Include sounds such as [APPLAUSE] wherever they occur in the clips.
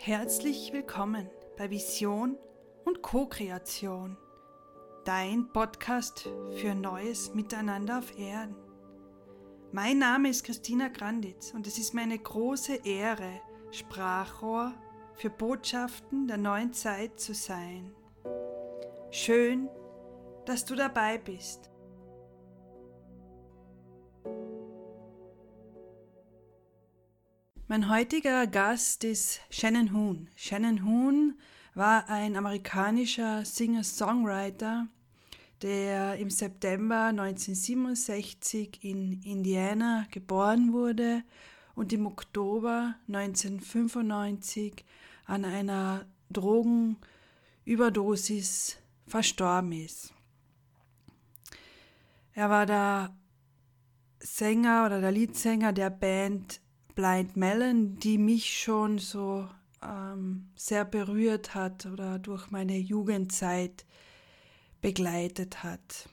Herzlich willkommen bei Vision und Co-Kreation, dein Podcast für neues Miteinander auf Erden. Mein Name ist Christina Granditz und es ist mir eine große Ehre, Sprachrohr für Botschaften der neuen Zeit zu sein. Schön, dass du dabei bist. Mein heutiger Gast ist Shannon Hoon. Shannon Hoon war ein amerikanischer Singer-Songwriter, der im September 1967 in Indiana geboren wurde und im Oktober 1995 an einer Drogenüberdosis verstorben ist. Er war der Sänger oder der Leadsänger der Band Blind Melon, die mich schon so ähm, sehr berührt hat oder durch meine Jugendzeit begleitet hat.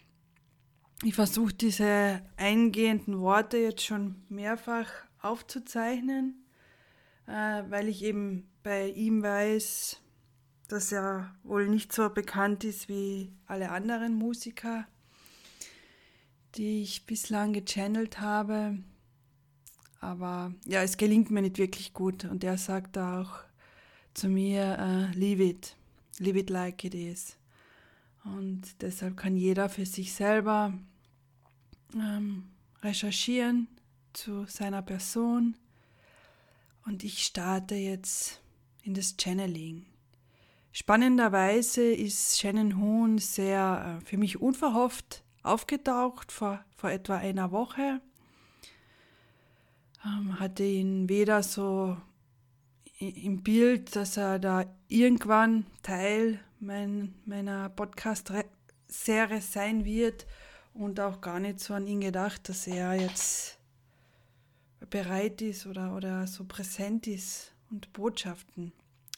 Ich versuche diese eingehenden Worte jetzt schon mehrfach aufzuzeichnen, äh, weil ich eben bei ihm weiß, dass er wohl nicht so bekannt ist wie alle anderen Musiker, die ich bislang gechannelt habe. Aber ja, es gelingt mir nicht wirklich gut. Und er sagt auch zu mir, uh, leave it, leave it like it is. Und deshalb kann jeder für sich selber ähm, recherchieren zu seiner Person. Und ich starte jetzt in das Channeling. Spannenderweise ist Shannon Hoon sehr äh, für mich unverhofft aufgetaucht vor, vor etwa einer Woche hatte ihn weder so im Bild, dass er da irgendwann Teil mein, meiner Podcast-Serie sein wird und auch gar nicht so an ihn gedacht, dass er jetzt bereit ist oder, oder so präsent ist und Botschaften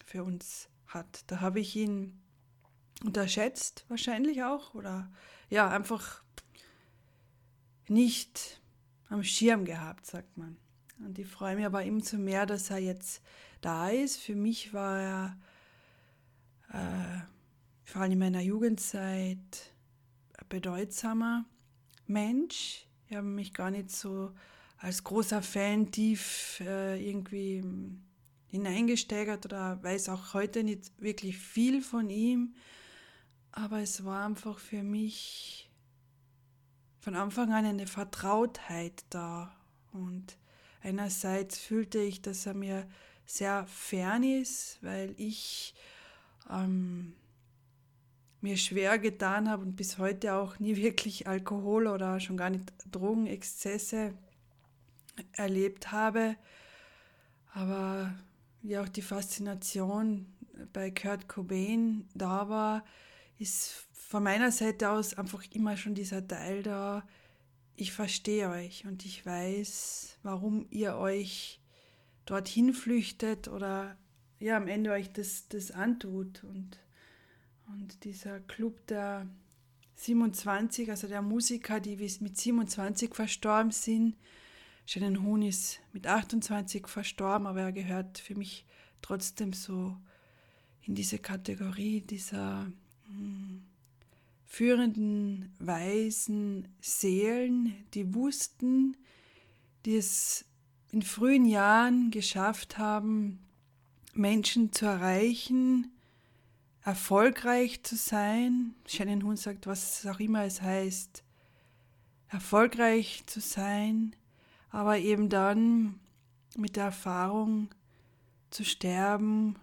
für uns hat. Da habe ich ihn unterschätzt, wahrscheinlich auch, oder ja, einfach nicht am Schirm gehabt, sagt man. Und ich freue mich aber umso mehr, dass er jetzt da ist. Für mich war er äh, vor allem in meiner Jugendzeit ein bedeutsamer Mensch. Ich habe mich gar nicht so als großer Fan tief äh, irgendwie hineingesteigert oder weiß auch heute nicht wirklich viel von ihm. Aber es war einfach für mich von Anfang an eine Vertrautheit da. Und Einerseits fühlte ich, dass er mir sehr fern ist, weil ich ähm, mir schwer getan habe und bis heute auch nie wirklich Alkohol oder schon gar nicht Drogenexzesse erlebt habe. Aber wie auch die Faszination bei Kurt Cobain da war, ist von meiner Seite aus einfach immer schon dieser Teil da, ich verstehe euch und ich weiß, warum ihr euch dorthin flüchtet oder ja, am Ende euch das, das antut. Und, und dieser Club der 27, also der Musiker, die mit 27 verstorben sind, Shannon Hoon ist mit 28 verstorben, aber er gehört für mich trotzdem so in diese Kategorie dieser mh, hm, führenden, weisen Seelen, die wussten, die es in frühen Jahren geschafft haben, Menschen zu erreichen, erfolgreich zu sein. Shannon Hoon sagt, was auch immer es heißt, erfolgreich zu sein, aber eben dann mit der Erfahrung zu sterben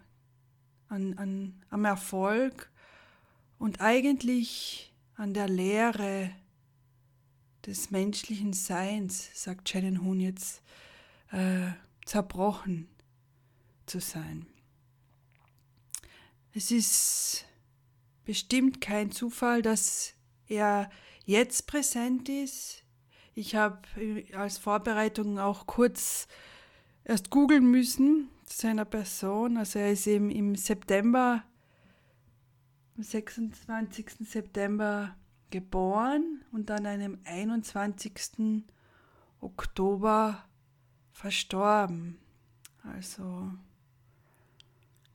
an, an, am Erfolg und eigentlich an der Lehre des menschlichen Seins, sagt Shannon Hoon jetzt, äh, zerbrochen zu sein. Es ist bestimmt kein Zufall, dass er jetzt präsent ist. Ich habe als Vorbereitung auch kurz erst googeln müssen zu seiner Person. Also er ist eben im September am 26. September geboren und an einem 21. Oktober verstorben. Also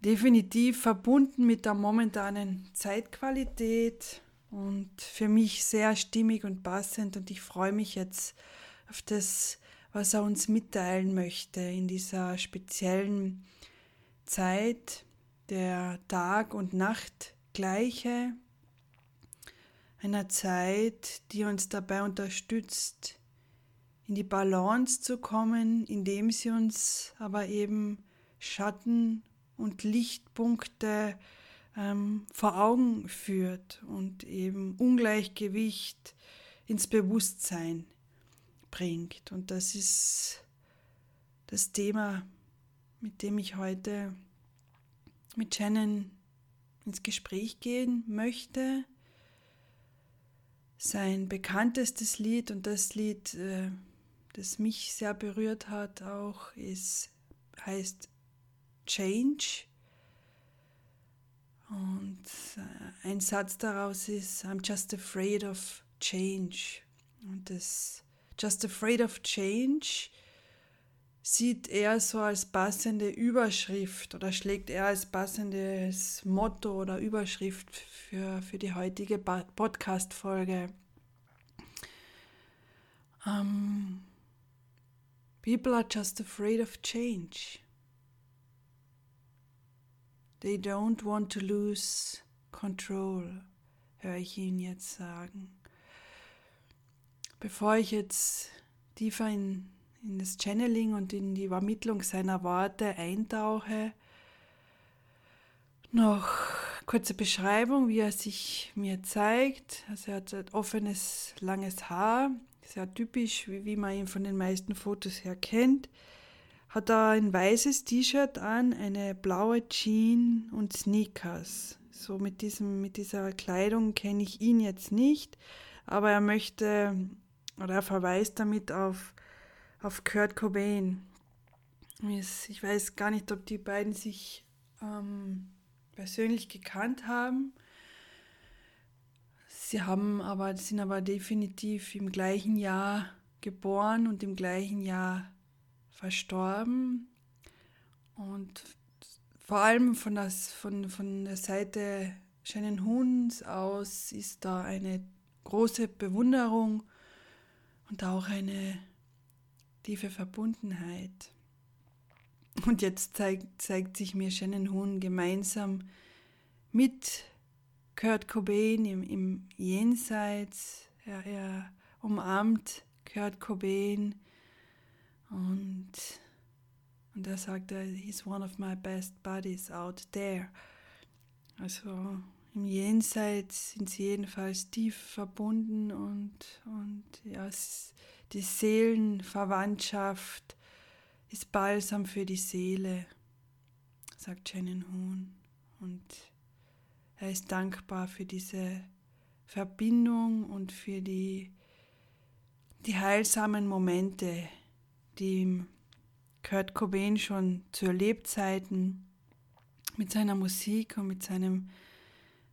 definitiv verbunden mit der momentanen Zeitqualität und für mich sehr stimmig und passend und ich freue mich jetzt auf das, was er uns mitteilen möchte in dieser speziellen Zeit der Tag- und Nachtgleiche, einer Zeit, die uns dabei unterstützt, in die Balance zu kommen, indem sie uns aber eben Schatten und Lichtpunkte ähm, vor Augen führt und eben Ungleichgewicht ins Bewusstsein bringt. Und das ist das Thema, mit dem ich heute mit Shannon ins Gespräch gehen möchte. Sein bekanntestes Lied und das Lied, äh, das mich sehr berührt hat, auch ist, heißt Change. Und äh, ein Satz daraus ist, I'm just afraid of change. Und das Just afraid of change sieht er so als passende Überschrift oder schlägt er als passendes Motto oder Überschrift für, für die heutige Podcast-Folge. Um, ähm, people are just afraid of change. They don't want to lose control, höre ich ihn jetzt sagen. Bevor ich jetzt tiefer in, in das Channeling und in die Übermittlung seiner Worte eintauche, noch kurze Beschreibung, wie er sich mir zeigt. Also er hat ein offenes, langes Haar, sehr typisch, wie, wie man ihn von den meisten Fotos her kennt hat er ein weißes T-Shirt an, eine blaue Jeans und Sneakers. So mit, diesem, mit dieser Kleidung kenne ich ihn jetzt nicht, aber er möchte oder er verweist damit auf, auf Kurt Cobain. Ich weiß gar nicht, ob die beiden sich ähm, persönlich gekannt haben. Sie haben aber, sind aber definitiv im gleichen Jahr geboren und im gleichen Jahr verstorben. Und vor allem von, das, von, von der Seite Shannon Huns aus ist da eine große Bewunderung und auch eine tiefe Verbundenheit. Und jetzt zeigt, zeigt sich mir Shannon Hoon gemeinsam mit Kurt Cobain im, im Jenseits. Er, er umarmt Kurt Cobain und, und da sagt er, he's one of my best buddies out there. Also im Jenseits sind sie jedenfalls tief verbunden und, und ja, die Seelenverwandtschaft ist Balsam für die Seele, sagt Shannon Hoon. Und er ist dankbar für diese Verbindung und für die, die heilsamen Momente, die ihm Kurt Cobain schon zu Lebzeiten mit seiner Musik und mit seinem,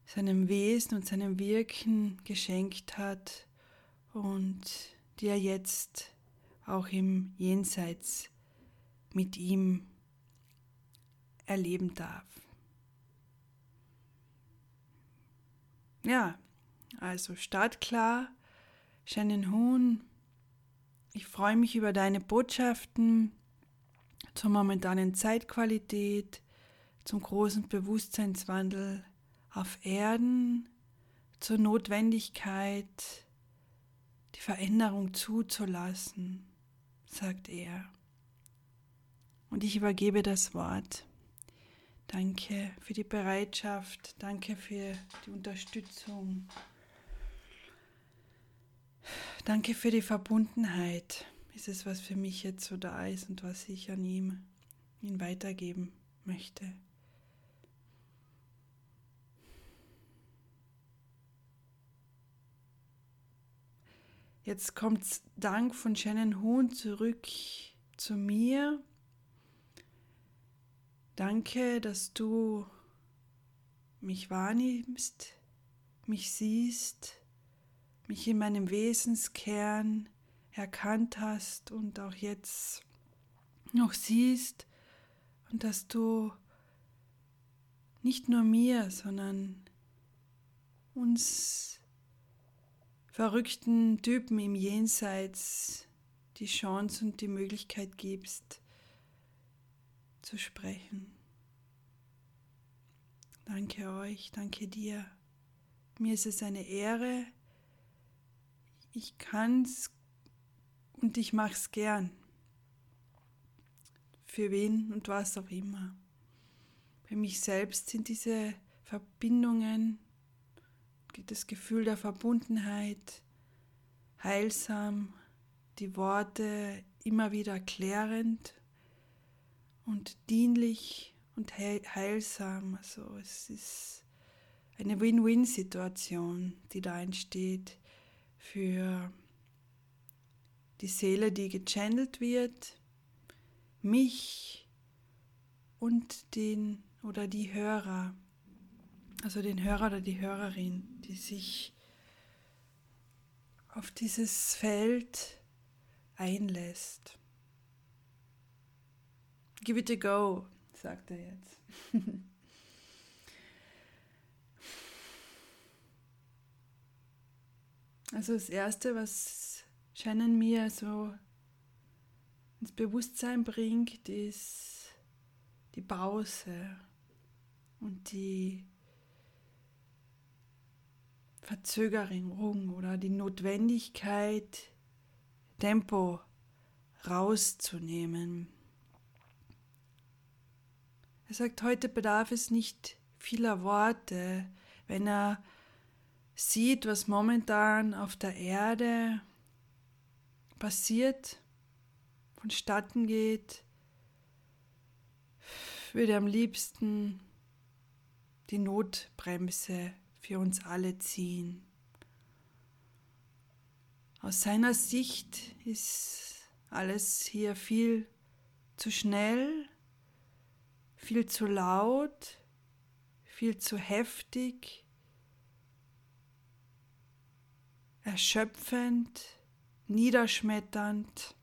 seinem Wesen und seinem Wirken geschenkt hat und die er jetzt auch im Jenseits mit ihm erleben darf. Ja, also startklar, Shannon Hoon ich freue mich über deine Botschaften zur momentanen Zeitqualität, zum großen Bewusstseinswandel auf Erden, zur Notwendigkeit, die Veränderung zuzulassen, sagt er. Und ich übergebe das Wort. Danke für die Bereitschaft, danke für die Unterstützung. Danke für die Verbundenheit. Ist es, was für mich jetzt so da ist und was ich an ihm, ihn weitergeben möchte. Jetzt kommt Dank von Shannon Huhn zurück zu mir. Danke, dass du mich wahrnimmst, mich siehst mich in meinem Wesenskern erkannt hast und auch jetzt noch siehst und dass du nicht nur mir, sondern uns verrückten Typen im Jenseits die Chance und die Möglichkeit gibst, zu sprechen. Danke euch, danke dir. Mir ist es eine Ehre. Ich kann's und ich mach's gern. Für wen und was auch immer. Bei mich selbst sind diese Verbindungen, das Gefühl der Verbundenheit heilsam, die Worte immer wieder klärend und dienlich und heilsam. Also es ist eine Win-Win-Situation, die da entsteht für die Seele, die gechannelt wird, mich und den oder die Hörer, also den Hörer oder die Hörerin, die sich auf dieses Feld einlässt. Give it a go, sagt er jetzt. [LAUGHS] also das Erste, was Shannon mir so ins Bewusstsein bringt, ist die Pause und die Verzögerung oder die Notwendigkeit, Tempo rauszunehmen. Er sagt, heute bedarf es nicht vieler Worte, wenn er sieht, was momentan auf der Erde passiert, vonstatten geht, würde am liebsten die Notbremse für uns alle ziehen. Aus seiner Sicht ist alles hier viel zu schnell, viel zu laut, viel zu heftig, erschöpfend, niederschmetternd,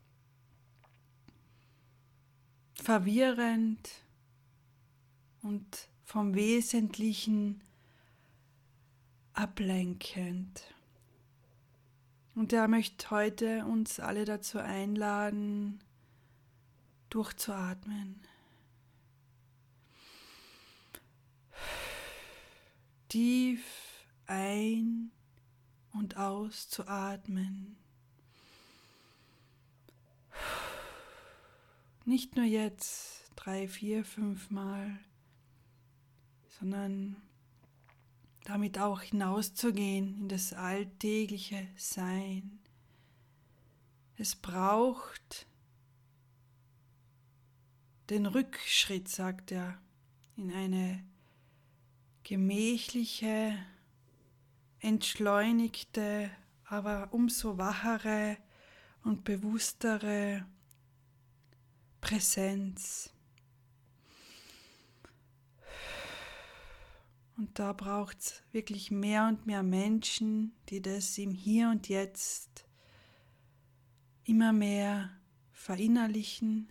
verwirrend und vom Wesentlichen ablenkend. Und er möchte heute uns alle dazu einladen, durchzuatmen. tief ein und auszuatmen. Nicht nur jetzt drei, vier, fünf Mal, sondern damit auch hinauszugehen in das alltägliche Sein. Es braucht den Rückschritt, sagt er, in eine gemächliche, entschleunigte, aber umso wachere und bewusstere Präsenz. Und da braucht es wirklich mehr und mehr Menschen, die das im Hier und Jetzt immer mehr verinnerlichen,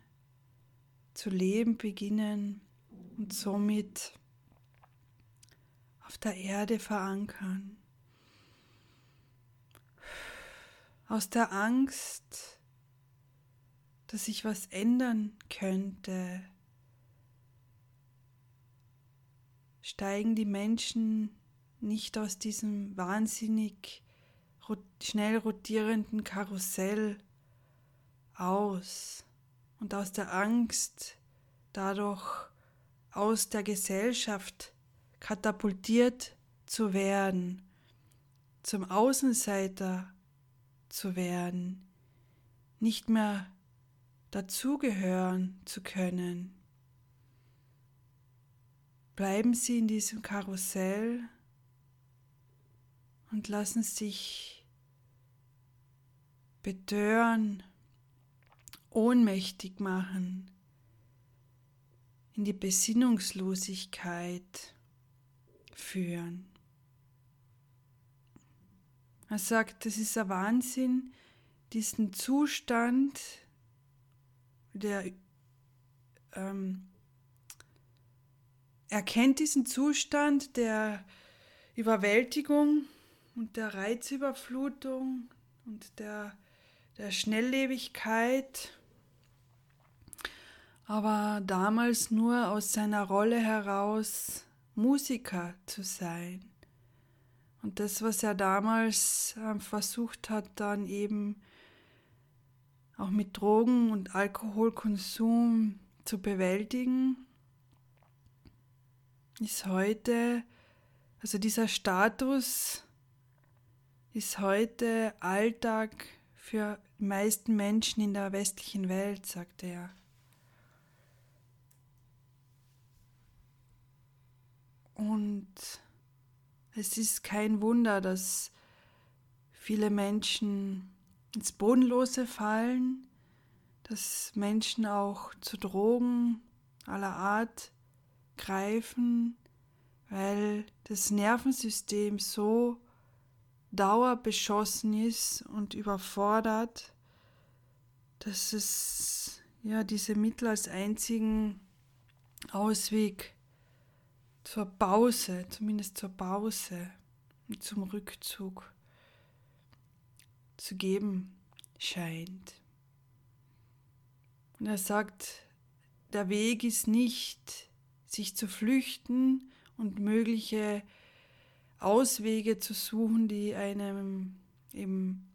zu leben beginnen und somit auf der Erde verankern. Aus der Angst, dass sich was ändern könnte, steigen die Menschen nicht aus diesem wahnsinnig schnell rotierenden Karussell aus und aus der Angst dadurch aus der Gesellschaft katapultiert zu werden, zum Außenseiter zu werden, nicht mehr dazugehören zu können. Bleiben Sie in diesem Karussell und lassen sich betören, ohnmächtig machen, in die Besinnungslosigkeit führen. Er sagt, es ist ein Wahnsinn, diesen Zustand der ähm, erkennt diesen Zustand der Überwältigung und der Reizüberflutung und der, der Schnelllebigkeit, aber damals nur aus seiner Rolle heraus Musiker zu sein. Und das, was er damals äh, versucht hat, dann eben auch mit Drogen und Alkoholkonsum zu bewältigen, ist heute, also dieser Status ist heute Alltag für die meisten Menschen in der westlichen Welt, sagte er. Und es ist kein Wunder, dass viele Menschen ins Bodenlose fallen, dass Menschen auch zu Drogen aller Art greifen, weil das Nervensystem so dauerbeschossen ist und überfordert, dass es ja diese Mittel als einzigen Ausweg zur Pause, zumindest zur Pause und zum Rückzug zu geben scheint. Und er sagt, der Weg ist nicht, sich zu flüchten und mögliche Auswege zu suchen, die einem eben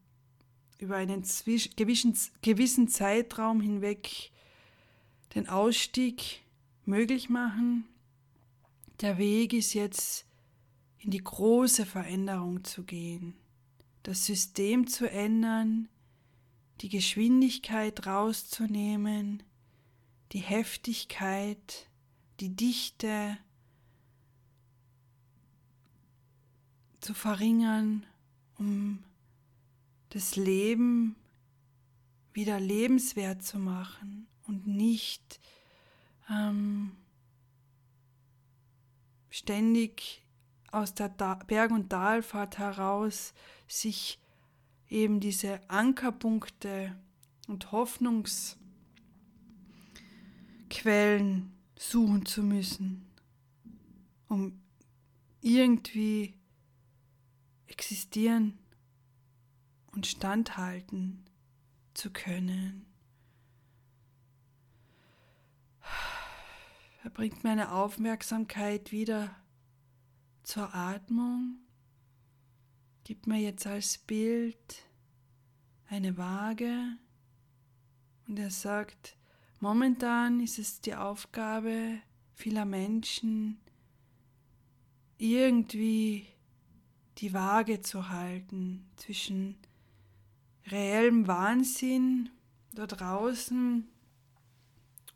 über einen gewissen Zeitraum hinweg den Ausstieg möglich machen. Der Weg ist jetzt in die große Veränderung zu gehen, das System zu ändern, die Geschwindigkeit rauszunehmen, die Heftigkeit, die Dichte zu verringern, um das Leben wieder lebenswert zu machen und nicht ähm, ständig aus der Berg- und Talfahrt heraus sich eben diese Ankerpunkte und Hoffnungsquellen suchen zu müssen, um irgendwie existieren und standhalten zu können. Er bringt meine Aufmerksamkeit wieder zur Atmung, gibt mir jetzt als Bild eine Waage und er sagt, momentan ist es die Aufgabe vieler Menschen, irgendwie die Waage zu halten zwischen reellem Wahnsinn da draußen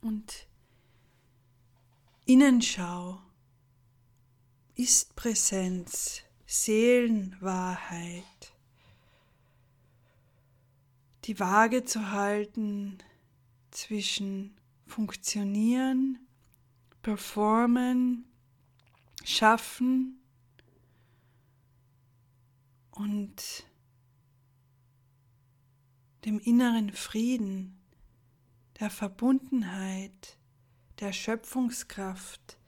und Innenschau, Ist-Präsenz, Seelenwahrheit. Die Waage zu halten zwischen Funktionieren, Performen, Schaffen und dem inneren Frieden, der Verbundenheit, der Schöpfungskraft,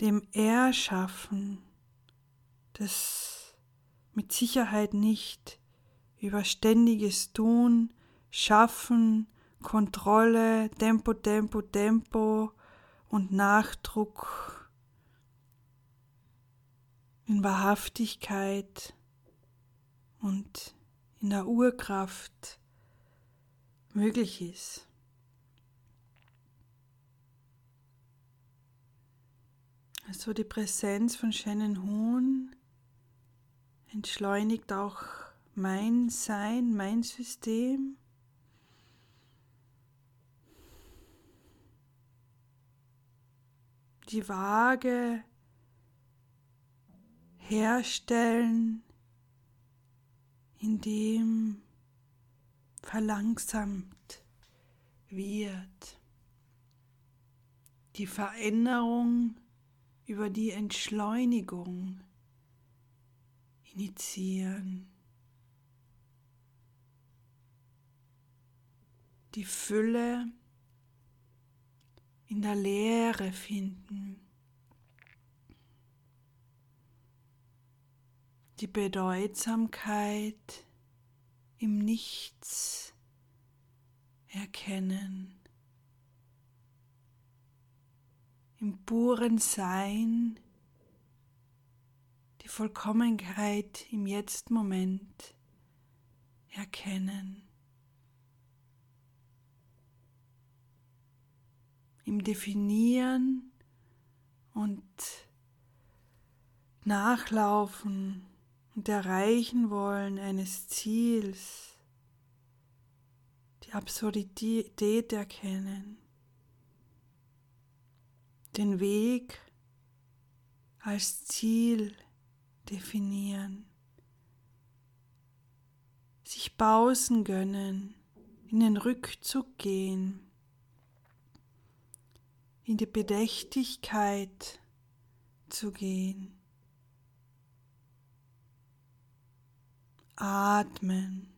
dem Erschaffen, das mit Sicherheit nicht über ständiges Tun, Schaffen, Kontrolle, Tempo, Tempo, Tempo und Nachdruck in Wahrhaftigkeit und in der Urkraft möglich ist. Also die Präsenz von Shannon Hohn entschleunigt auch mein Sein, mein System. Die Waage herstellen, indem verlangsamt wird. Die Veränderung über die Entschleunigung initiieren. Die Fülle in der Leere finden. Die Bedeutsamkeit im Nichts erkennen. Im puren Sein die Vollkommenheit im Jetzt-Moment erkennen. Im Definieren und Nachlaufen und Erreichen wollen eines Ziels, die Absurdität erkennen, den Weg als Ziel definieren, sich pausen gönnen, in den Rückzug gehen, in die Bedächtigkeit zu gehen. Atmen.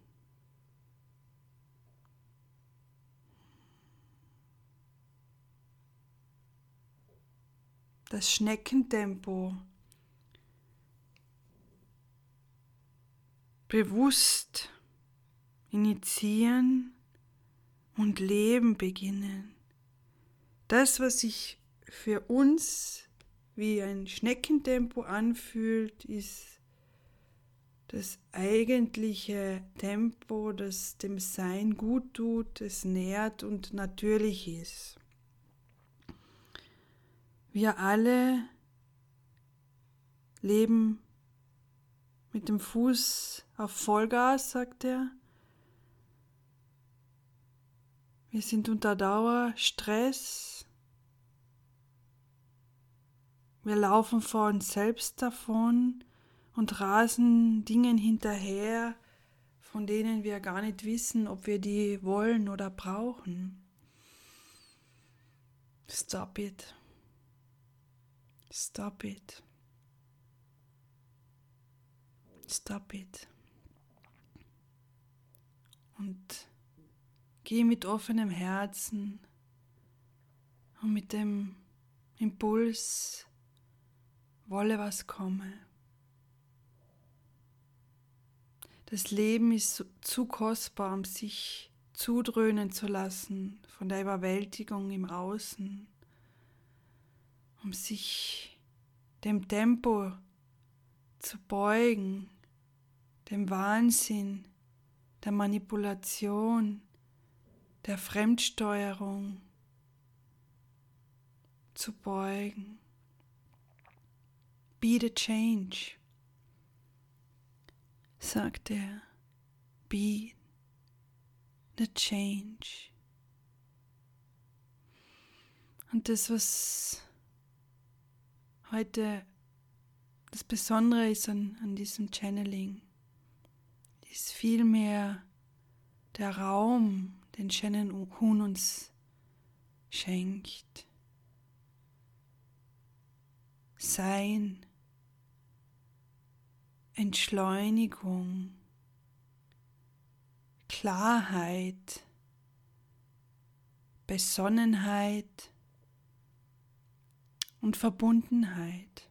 Das Schneckentempo bewusst initiieren und Leben beginnen. Das, was sich für uns wie ein Schneckentempo anfühlt, ist das eigentliche Tempo, das dem Sein gut tut, es nährt und natürlich ist. Wir alle leben mit dem Fuß auf Vollgas, sagt er. Wir sind unter Dauerstress. Wir laufen vor uns selbst davon und rasen Dingen hinterher, von denen wir gar nicht wissen, ob wir die wollen oder brauchen. Stop it. Stop it. Stop it. Und geh mit offenem Herzen und mit dem Impuls, wolle was komme. Das Leben ist zu kostbar, um sich zudröhnen zu lassen von der Überwältigung im Außen, um sich dem Tempo zu beugen, dem Wahnsinn, der Manipulation, der Fremdsteuerung zu beugen. Be the change, sagt er. Be the change. Und das, was heute das Besondere ist an, an diesem Channeling, ist vielmehr der Raum, den Shannon Hun uns schenkt. Sein, Entschleunigung, Klarheit, Besonnenheit und Verbundenheit.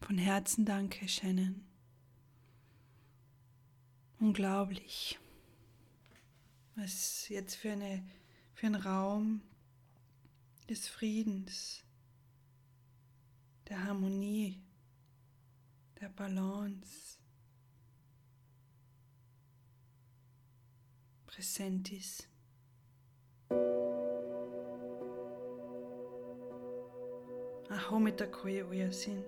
Von Herzen danke, Shannon. Unglaublich. Was jetzt für, eine, für ein Raum des Friedens, der Harmonie, der Balance präsent ist. Aho mit der Koje Oyasin.